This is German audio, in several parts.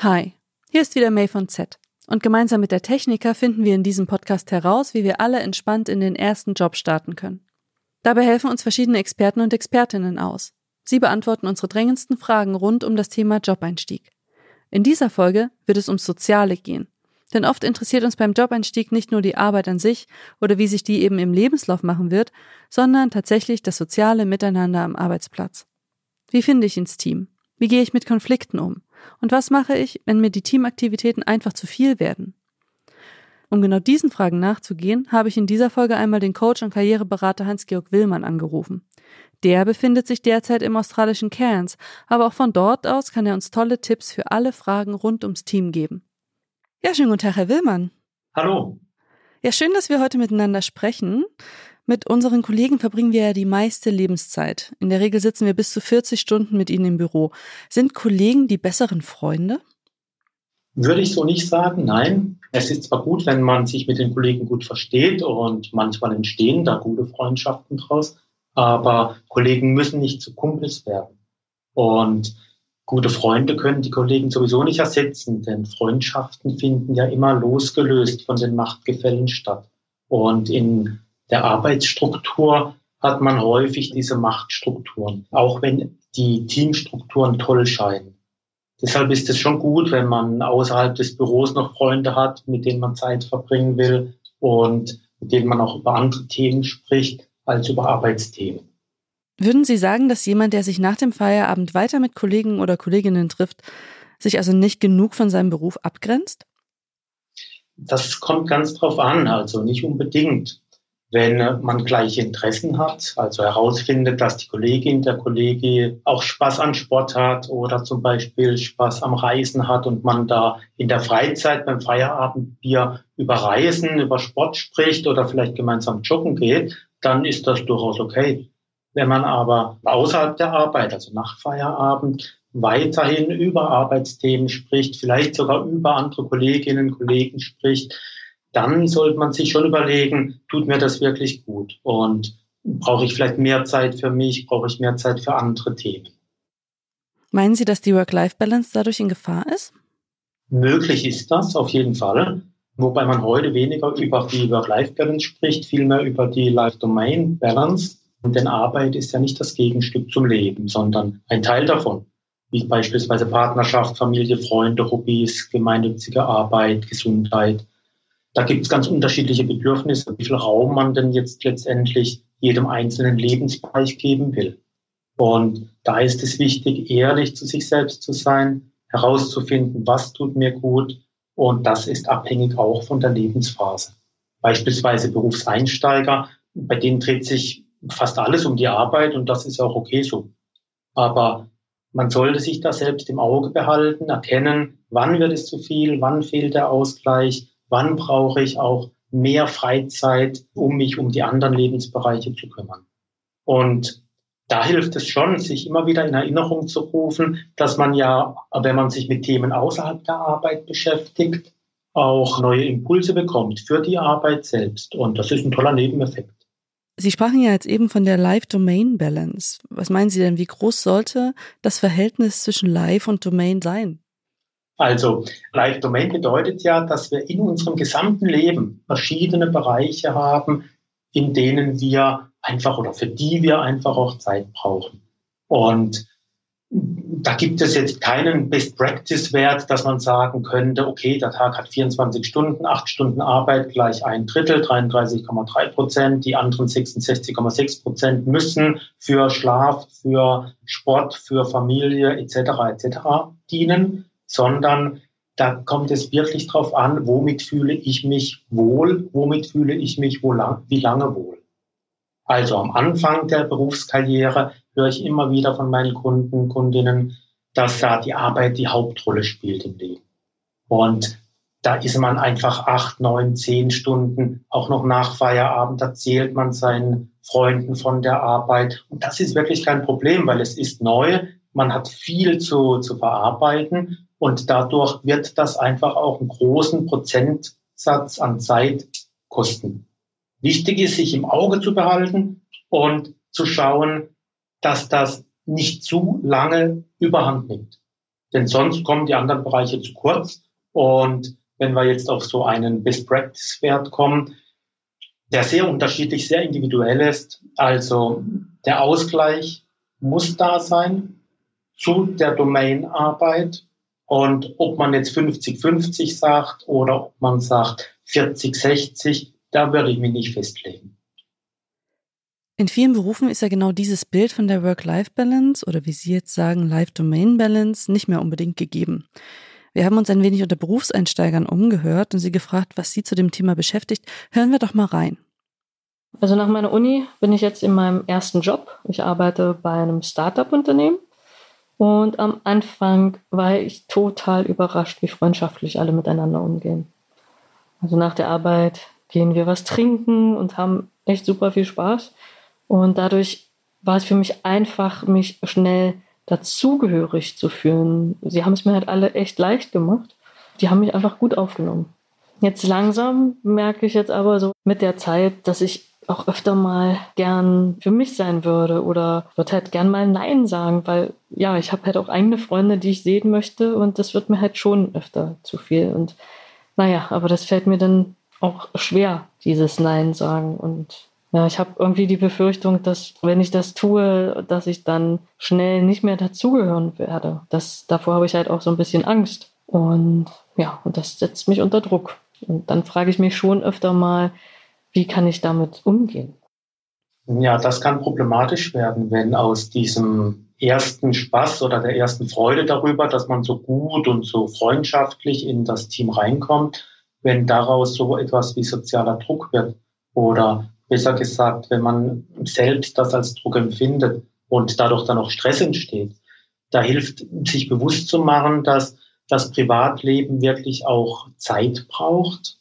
Hi, hier ist wieder May von Z. Und gemeinsam mit der Techniker finden wir in diesem Podcast heraus, wie wir alle entspannt in den ersten Job starten können. Dabei helfen uns verschiedene Experten und Expertinnen aus. Sie beantworten unsere drängendsten Fragen rund um das Thema Jobeinstieg. In dieser Folge wird es ums Soziale gehen. Denn oft interessiert uns beim Jobeinstieg nicht nur die Arbeit an sich oder wie sich die eben im Lebenslauf machen wird, sondern tatsächlich das soziale Miteinander am Arbeitsplatz. Wie finde ich ins Team? Wie gehe ich mit Konflikten um? Und was mache ich, wenn mir die Teamaktivitäten einfach zu viel werden? Um genau diesen Fragen nachzugehen, habe ich in dieser Folge einmal den Coach und Karriereberater Hans-Georg Willmann angerufen. Der befindet sich derzeit im australischen Cairns, aber auch von dort aus kann er uns tolle Tipps für alle Fragen rund ums Team geben. Ja, schönen guten Tag, Herr Willmann. Hallo. Ja, schön, dass wir heute miteinander sprechen. Mit unseren Kollegen verbringen wir ja die meiste Lebenszeit. In der Regel sitzen wir bis zu 40 Stunden mit ihnen im Büro. Sind Kollegen die besseren Freunde? Würde ich so nicht sagen, nein. Es ist zwar gut, wenn man sich mit den Kollegen gut versteht und manchmal entstehen da gute Freundschaften draus, aber Kollegen müssen nicht zu Kumpels werden. Und gute Freunde können die Kollegen sowieso nicht ersetzen, denn Freundschaften finden ja immer losgelöst von den Machtgefällen statt. Und in der Arbeitsstruktur hat man häufig diese Machtstrukturen, auch wenn die Teamstrukturen toll scheinen. Deshalb ist es schon gut, wenn man außerhalb des Büros noch Freunde hat, mit denen man Zeit verbringen will und mit denen man auch über andere Themen spricht als über Arbeitsthemen. Würden Sie sagen, dass jemand, der sich nach dem Feierabend weiter mit Kollegen oder Kolleginnen trifft, sich also nicht genug von seinem Beruf abgrenzt? Das kommt ganz drauf an, also nicht unbedingt. Wenn man gleiche Interessen hat, also herausfindet, dass die Kollegin, der Kollege auch Spaß an Sport hat oder zum Beispiel Spaß am Reisen hat und man da in der Freizeit beim Feierabendbier über Reisen, über Sport spricht oder vielleicht gemeinsam joggen geht, dann ist das durchaus okay. Wenn man aber außerhalb der Arbeit, also nach Feierabend, weiterhin über Arbeitsthemen spricht, vielleicht sogar über andere Kolleginnen und Kollegen spricht, dann sollte man sich schon überlegen, tut mir das wirklich gut? Und brauche ich vielleicht mehr Zeit für mich? Brauche ich mehr Zeit für andere Themen? Meinen Sie, dass die Work-Life-Balance dadurch in Gefahr ist? Möglich ist das auf jeden Fall. Wobei man heute weniger über die Work-Life-Balance spricht, vielmehr über die Life-Domain-Balance. Denn Arbeit ist ja nicht das Gegenstück zum Leben, sondern ein Teil davon. Wie beispielsweise Partnerschaft, Familie, Freunde, Hobbys, gemeinnützige Arbeit, Gesundheit. Da gibt es ganz unterschiedliche Bedürfnisse, wie viel Raum man denn jetzt letztendlich jedem einzelnen Lebensbereich geben will. Und da ist es wichtig, ehrlich zu sich selbst zu sein, herauszufinden, was tut mir gut. Und das ist abhängig auch von der Lebensphase. Beispielsweise Berufseinsteiger, bei denen dreht sich fast alles um die Arbeit und das ist auch okay so. Aber man sollte sich da selbst im Auge behalten, erkennen, wann wird es zu viel, wann fehlt der Ausgleich, wann brauche ich auch mehr Freizeit, um mich um die anderen Lebensbereiche zu kümmern. Und da hilft es schon, sich immer wieder in Erinnerung zu rufen, dass man ja, wenn man sich mit Themen außerhalb der Arbeit beschäftigt, auch neue Impulse bekommt für die Arbeit selbst. Und das ist ein toller Nebeneffekt. Sie sprachen ja jetzt eben von der Live-Domain-Balance. Was meinen Sie denn, wie groß sollte das Verhältnis zwischen Live und Domain sein? Also Live Domain bedeutet ja, dass wir in unserem gesamten Leben verschiedene Bereiche haben, in denen wir einfach oder für die wir einfach auch Zeit brauchen. Und da gibt es jetzt keinen Best-Practice-Wert, dass man sagen könnte, okay, der Tag hat 24 Stunden, 8 Stunden Arbeit gleich ein Drittel, 33,3 Prozent, die anderen 66,6 Prozent müssen für Schlaf, für Sport, für Familie etc. etc. dienen sondern da kommt es wirklich drauf an, womit fühle ich mich wohl, womit fühle ich mich wo lang, wie lange wohl. Also am Anfang der Berufskarriere höre ich immer wieder von meinen Kunden, Kundinnen, dass da die Arbeit die Hauptrolle spielt im Leben. Und da ist man einfach acht, neun, zehn Stunden, auch noch nach Feierabend erzählt man seinen Freunden von der Arbeit. Und das ist wirklich kein Problem, weil es ist neu, man hat viel zu, zu verarbeiten und dadurch wird das einfach auch einen großen Prozentsatz an Zeit kosten. Wichtig ist, sich im Auge zu behalten und zu schauen, dass das nicht zu lange überhand nimmt. Denn sonst kommen die anderen Bereiche zu kurz. Und wenn wir jetzt auf so einen Best-Practice-Wert kommen, der sehr unterschiedlich, sehr individuell ist. Also der Ausgleich muss da sein zu der Domainarbeit. Und ob man jetzt 50-50 sagt oder ob man sagt 40-60, da würde ich mich nicht festlegen. In vielen Berufen ist ja genau dieses Bild von der Work-Life-Balance oder wie Sie jetzt sagen, Life-Domain-Balance nicht mehr unbedingt gegeben. Wir haben uns ein wenig unter Berufseinsteigern umgehört und sie gefragt, was sie zu dem Thema beschäftigt. Hören wir doch mal rein. Also nach meiner Uni bin ich jetzt in meinem ersten Job. Ich arbeite bei einem Startup-Unternehmen. Und am Anfang war ich total überrascht, wie freundschaftlich alle miteinander umgehen. Also nach der Arbeit gehen wir was trinken und haben echt super viel Spaß. Und dadurch war es für mich einfach, mich schnell dazugehörig zu fühlen. Sie haben es mir halt alle echt leicht gemacht. Die haben mich einfach gut aufgenommen. Jetzt langsam merke ich jetzt aber so mit der Zeit, dass ich auch öfter mal gern für mich sein würde oder würde halt gern mal Nein sagen, weil ja, ich habe halt auch eigene Freunde, die ich sehen möchte und das wird mir halt schon öfter zu viel. Und naja, aber das fällt mir dann auch schwer, dieses Nein sagen. Und ja, ich habe irgendwie die Befürchtung, dass wenn ich das tue, dass ich dann schnell nicht mehr dazugehören werde. Das, davor habe ich halt auch so ein bisschen Angst. Und ja, und das setzt mich unter Druck. Und dann frage ich mich schon öfter mal, wie kann ich damit umgehen? Ja, das kann problematisch werden, wenn aus diesem ersten Spaß oder der ersten Freude darüber, dass man so gut und so freundschaftlich in das Team reinkommt, wenn daraus so etwas wie sozialer Druck wird oder besser gesagt, wenn man selbst das als Druck empfindet und dadurch dann auch Stress entsteht. Da hilft, sich bewusst zu machen, dass das Privatleben wirklich auch Zeit braucht,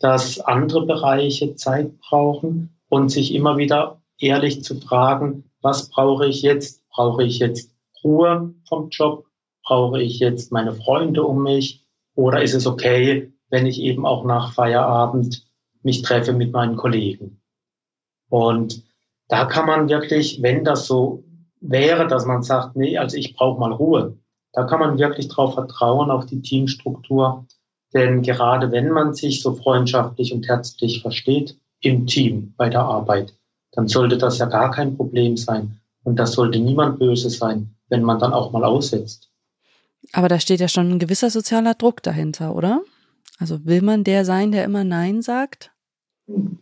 dass andere Bereiche Zeit brauchen und sich immer wieder ehrlich zu fragen, was brauche ich jetzt? Brauche ich jetzt Ruhe vom Job? Brauche ich jetzt meine Freunde um mich? Oder ist es okay, wenn ich eben auch nach Feierabend mich treffe mit meinen Kollegen? Und da kann man wirklich, wenn das so wäre, dass man sagt, nee, also ich brauche mal Ruhe, da kann man wirklich darauf vertrauen, auf die Teamstruktur. Denn gerade wenn man sich so freundschaftlich und herzlich versteht im Team bei der Arbeit, dann sollte das ja gar kein Problem sein. Und das sollte niemand böse sein, wenn man dann auch mal aussetzt. Aber da steht ja schon ein gewisser sozialer Druck dahinter, oder? Also will man der sein, der immer Nein sagt?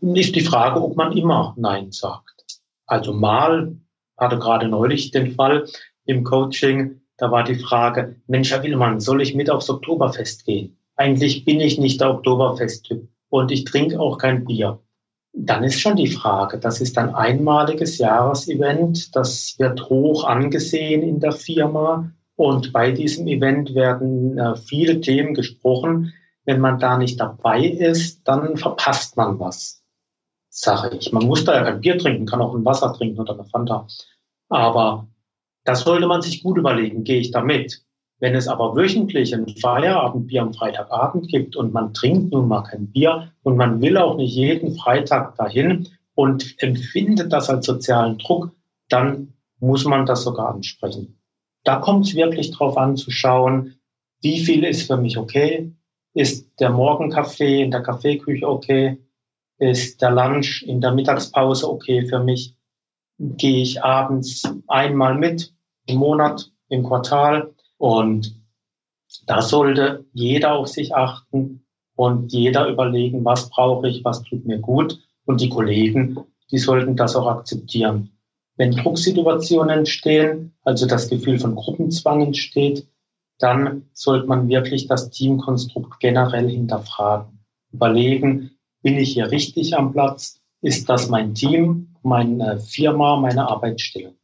Ist die Frage, ob man immer Nein sagt. Also mal hatte gerade neulich den Fall im Coaching, da war die Frage, Mensch, Herr Willmann, soll ich mit aufs Oktoberfest gehen? Eigentlich bin ich nicht der Oktoberfest-Typ und ich trinke auch kein Bier. Dann ist schon die Frage, das ist ein einmaliges Jahresevent, das wird hoch angesehen in der Firma und bei diesem Event werden äh, viele Themen gesprochen. Wenn man da nicht dabei ist, dann verpasst man was, sage ich. Man muss da ja kein Bier trinken, kann auch ein Wasser trinken oder eine Fanta. Aber das sollte man sich gut überlegen, gehe ich da mit? Wenn es aber wöchentlich ein Feierabendbier am Freitagabend gibt und man trinkt nun mal kein Bier und man will auch nicht jeden Freitag dahin und empfindet das als sozialen Druck, dann muss man das sogar ansprechen. Da kommt es wirklich drauf an zu schauen, wie viel ist für mich okay? Ist der Morgenkaffee in der Kaffeeküche okay? Ist der Lunch in der Mittagspause okay für mich? Gehe ich abends einmal mit im Monat, im Quartal. Und da sollte jeder auf sich achten und jeder überlegen, was brauche ich, was tut mir gut. Und die Kollegen, die sollten das auch akzeptieren. Wenn Drucksituationen entstehen, also das Gefühl von Gruppenzwang entsteht, dann sollte man wirklich das Teamkonstrukt generell hinterfragen. Überlegen, bin ich hier richtig am Platz? Ist das mein Team, meine Firma, meine Arbeitsstelle?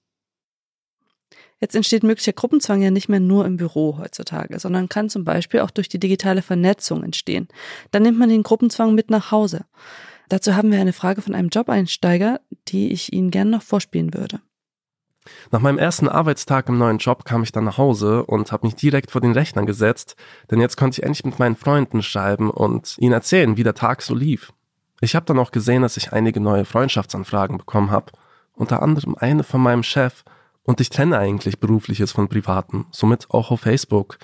Jetzt entsteht möglicher Gruppenzwang ja nicht mehr nur im Büro heutzutage, sondern kann zum Beispiel auch durch die digitale Vernetzung entstehen. Dann nimmt man den Gruppenzwang mit nach Hause. Dazu haben wir eine Frage von einem Job-Einsteiger, die ich Ihnen gerne noch vorspielen würde. Nach meinem ersten Arbeitstag im neuen Job kam ich dann nach Hause und habe mich direkt vor den Rechnern gesetzt, denn jetzt konnte ich endlich mit meinen Freunden schreiben und ihnen erzählen, wie der Tag so lief. Ich habe dann auch gesehen, dass ich einige neue Freundschaftsanfragen bekommen habe, unter anderem eine von meinem Chef, Und ich trenne eigentlich berufliches von privatem, somit auch auf Facebook.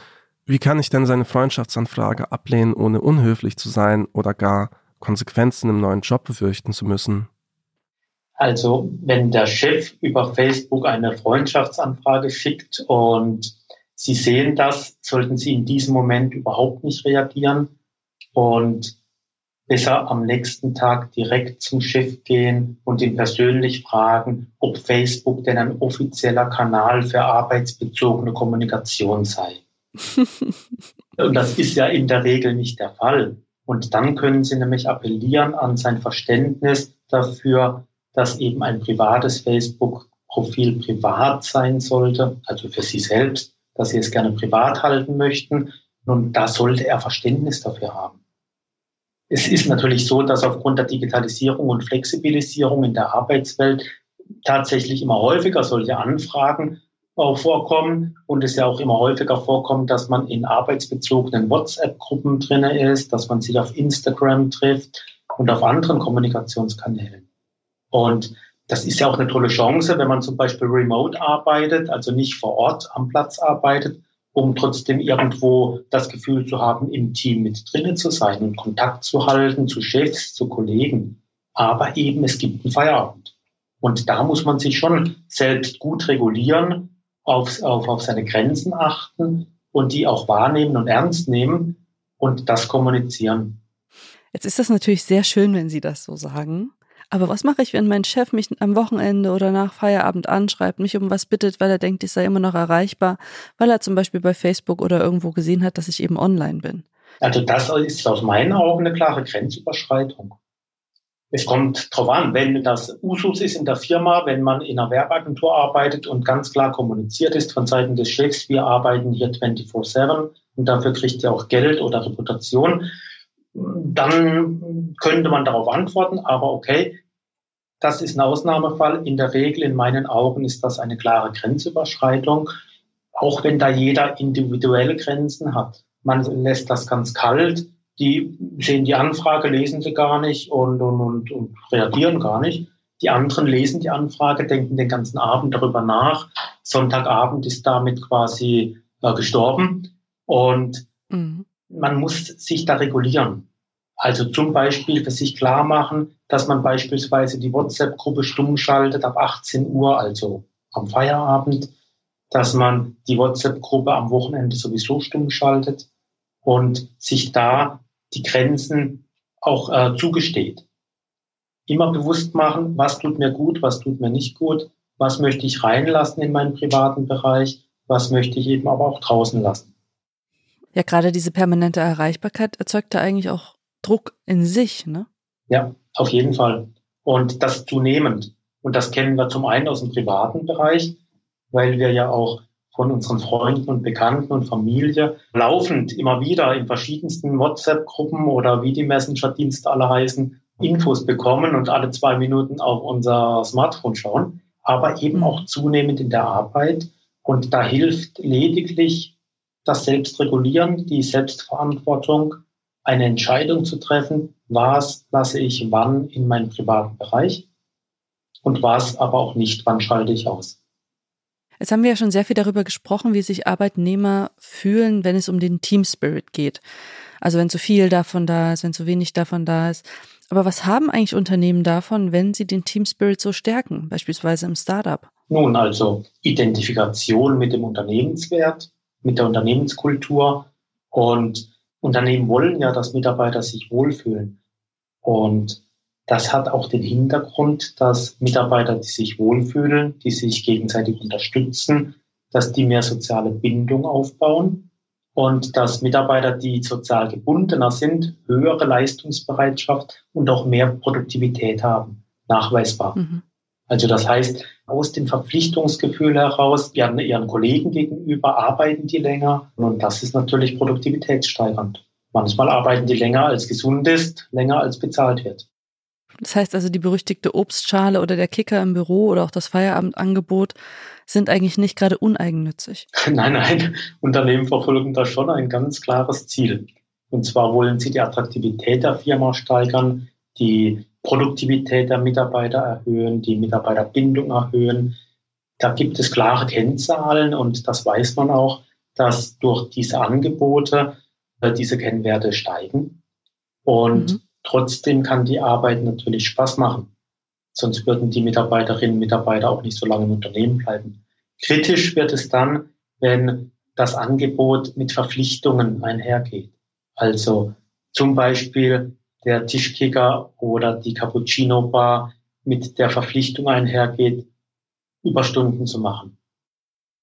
Wie kann ich denn seine Freundschaftsanfrage ablehnen, ohne unhöflich zu sein oder gar Konsequenzen im neuen Job befürchten zu müssen? Also, wenn der Chef über Facebook eine Freundschaftsanfrage schickt und Sie sehen das, sollten Sie in diesem Moment überhaupt nicht reagieren und besser am nächsten Tag direkt zum Chef gehen und ihn persönlich fragen, ob Facebook denn ein offizieller Kanal für arbeitsbezogene Kommunikation sei. und das ist ja in der Regel nicht der Fall. Und dann können Sie nämlich appellieren an sein Verständnis dafür, dass eben ein privates Facebook-Profil privat sein sollte, also für Sie selbst, dass Sie es gerne privat halten möchten. Nun, da sollte er Verständnis dafür haben. Es ist natürlich so, dass aufgrund der Digitalisierung und Flexibilisierung in der Arbeitswelt tatsächlich immer häufiger solche Anfragen auch vorkommen und es ja auch immer häufiger vorkommt, dass man in arbeitsbezogenen WhatsApp-Gruppen drinne ist, dass man sich auf Instagram trifft und auf anderen Kommunikationskanälen. Und das ist ja auch eine tolle Chance, wenn man zum Beispiel remote arbeitet, also nicht vor Ort am Platz arbeitet, um trotzdem irgendwo das Gefühl zu haben, im Team mit drinnen zu sein und Kontakt zu halten zu Chefs, zu Kollegen. Aber eben, es gibt einen Feierabend. Und da muss man sich schon selbst gut regulieren auf, auf, auf seine Grenzen achten und die auch wahrnehmen und ernst nehmen und das kommunizieren. Jetzt ist das natürlich sehr schön, wenn Sie das so sagen. Aber was mache ich, wenn mein Chef mich am Wochenende oder nach Feierabend anschreibt, mich um was bittet, weil er denkt, ich sei immer noch erreichbar, weil er zum Beispiel bei Facebook oder irgendwo gesehen hat, dass ich eben online bin? Also das ist aus meinen Augen eine klare Grenzüberschreitung. Es kommt drauf an, wenn das Usus ist in der Firma, wenn man in einer Werbeagentur arbeitet und ganz klar kommuniziert ist von Seiten des Chefs, wir arbeiten hier 24-7 und dafür kriegt ihr auch Geld oder Reputation, dann könnte man darauf antworten, aber okay, das ist ein Ausnahmefall. In der Regel, in meinen Augen, ist das eine klare Grenzüberschreitung, auch wenn da jeder individuelle Grenzen hat. Man lässt das ganz kalt die sehen die Anfrage, lesen sie gar nicht und, und, und, und reagieren gar nicht. Die anderen lesen die Anfrage, denken den ganzen Abend darüber nach. Sonntagabend ist damit quasi äh, gestorben. Und mhm. man muss sich da regulieren. Also zum Beispiel für sich klar machen, dass man beispielsweise die WhatsApp-Gruppe stumm schaltet ab 18 Uhr, also am Feierabend, dass man die WhatsApp-Gruppe am Wochenende sowieso stumm schaltet und sich da die Grenzen auch äh, zugesteht. Immer bewusst machen, was tut mir gut, was tut mir nicht gut, was möchte ich reinlassen in meinen privaten Bereich, was möchte ich eben aber auch draußen lassen. Ja, gerade diese permanente Erreichbarkeit erzeugt da eigentlich auch Druck in sich, ne? Ja, auf jeden Fall. Und das zunehmend. Und das kennen wir zum einen aus dem privaten Bereich, weil wir ja auch von unseren Freunden und Bekannten und Familie laufend immer wieder in verschiedensten WhatsApp-Gruppen oder wie die Messenger-Dienste alle heißen, Infos bekommen und alle zwei Minuten auf unser Smartphone schauen, aber eben auch zunehmend in der Arbeit. Und da hilft lediglich das Selbstregulieren, die Selbstverantwortung, eine Entscheidung zu treffen, was lasse ich wann in meinem privaten Bereich und was aber auch nicht, wann schalte ich aus. Jetzt haben wir ja schon sehr viel darüber gesprochen, wie sich Arbeitnehmer fühlen, wenn es um den Team Spirit geht. Also wenn zu viel davon da ist, wenn zu wenig davon da ist. Aber was haben eigentlich Unternehmen davon, wenn sie den Team Spirit so stärken, beispielsweise im Startup? Nun, also Identifikation mit dem Unternehmenswert, mit der Unternehmenskultur und Unternehmen wollen ja, dass Mitarbeiter sich wohlfühlen. Und das hat auch den Hintergrund, dass Mitarbeiter, die sich wohlfühlen, die sich gegenseitig unterstützen, dass die mehr soziale Bindung aufbauen und dass Mitarbeiter, die sozial gebundener sind, höhere Leistungsbereitschaft und auch mehr Produktivität haben, nachweisbar. Mhm. Also das heißt, aus dem Verpflichtungsgefühl heraus, ihren, ihren Kollegen gegenüber arbeiten die länger und das ist natürlich produktivitätssteigernd. Manchmal arbeiten die länger als gesund ist, länger als bezahlt wird. Das heißt also, die berüchtigte Obstschale oder der Kicker im Büro oder auch das Feierabendangebot sind eigentlich nicht gerade uneigennützig. Nein, nein, Unternehmen verfolgen da schon ein ganz klares Ziel. Und zwar wollen sie die Attraktivität der Firma steigern, die Produktivität der Mitarbeiter erhöhen, die Mitarbeiterbindung erhöhen, Da gibt es klare Kennzahlen und das weiß man auch, dass durch diese Angebote äh, diese Kennwerte steigen. Und mhm. trotzdem kann die Arbeit natürlich Spaß machen. Sonst würden die Mitarbeiterinnen und Mitarbeiter auch nicht so lange im Unternehmen bleiben. Kritisch wird es dann, wenn das Angebot mit Verpflichtungen einhergeht. Also zum Beispiel der Tischkicker oder die Cappuccino Bar mit der Verpflichtung einhergeht, Überstunden zu machen.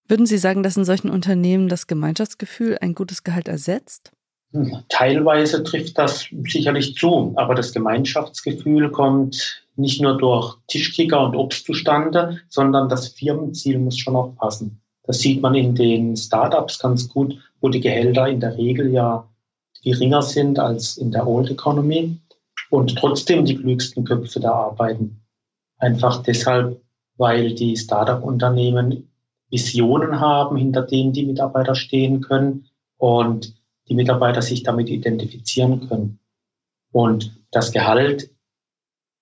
Würden Sie sagen, dass in solchen Unternehmen das Gemeinschaftsgefühl ein gutes Gehalt ersetzt? Hm, teilweise trifft das sicherlich zu, aber das Gemeinschaftsgefühl kommt nicht nur durch Tischkicker und Obst zustande, sondern das Firmenziel muss schon auch passen. Das sieht man in den Startups ganz gut, wo die Gehälter in der Regel ja geringer sind als in der Old Economy und trotzdem die klügsten Köpfe da arbeiten. Einfach deshalb, weil die Startup-Unternehmen Visionen haben, hinter denen die Mitarbeiter stehen können und die Mitarbeiter sich damit identifizieren können. Und das Gehalt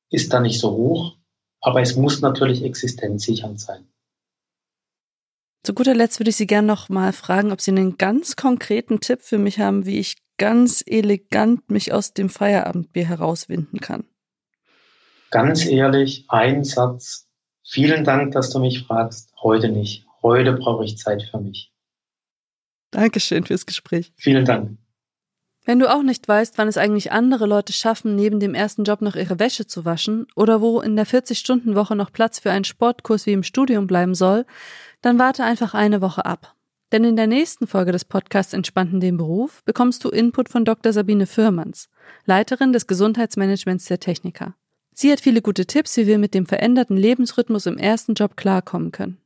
ist da nicht so hoch, aber es muss natürlich existenzsichernd sein. Zu guter Letzt würde ich Sie gerne noch mal fragen, ob Sie einen ganz konkreten Tipp für mich haben, wie ich ganz elegant mich aus dem Feierabendbier herauswinden kann. Ganz ehrlich, ein Satz. Vielen Dank, dass du mich fragst. Heute nicht. Heute brauche ich Zeit für mich. Dankeschön fürs Gespräch. Vielen Dank. Wenn du auch nicht weißt, wann es eigentlich andere Leute schaffen, neben dem ersten Job noch ihre Wäsche zu waschen oder wo in der 40-Stunden-Woche noch Platz für einen Sportkurs wie im Studium bleiben soll, dann warte einfach eine Woche ab. Denn in der nächsten Folge des Podcasts Entspannten den Beruf bekommst du Input von Dr. Sabine Firmans, Leiterin des Gesundheitsmanagements der Techniker. Sie hat viele gute Tipps, wie wir mit dem veränderten Lebensrhythmus im ersten Job klarkommen können.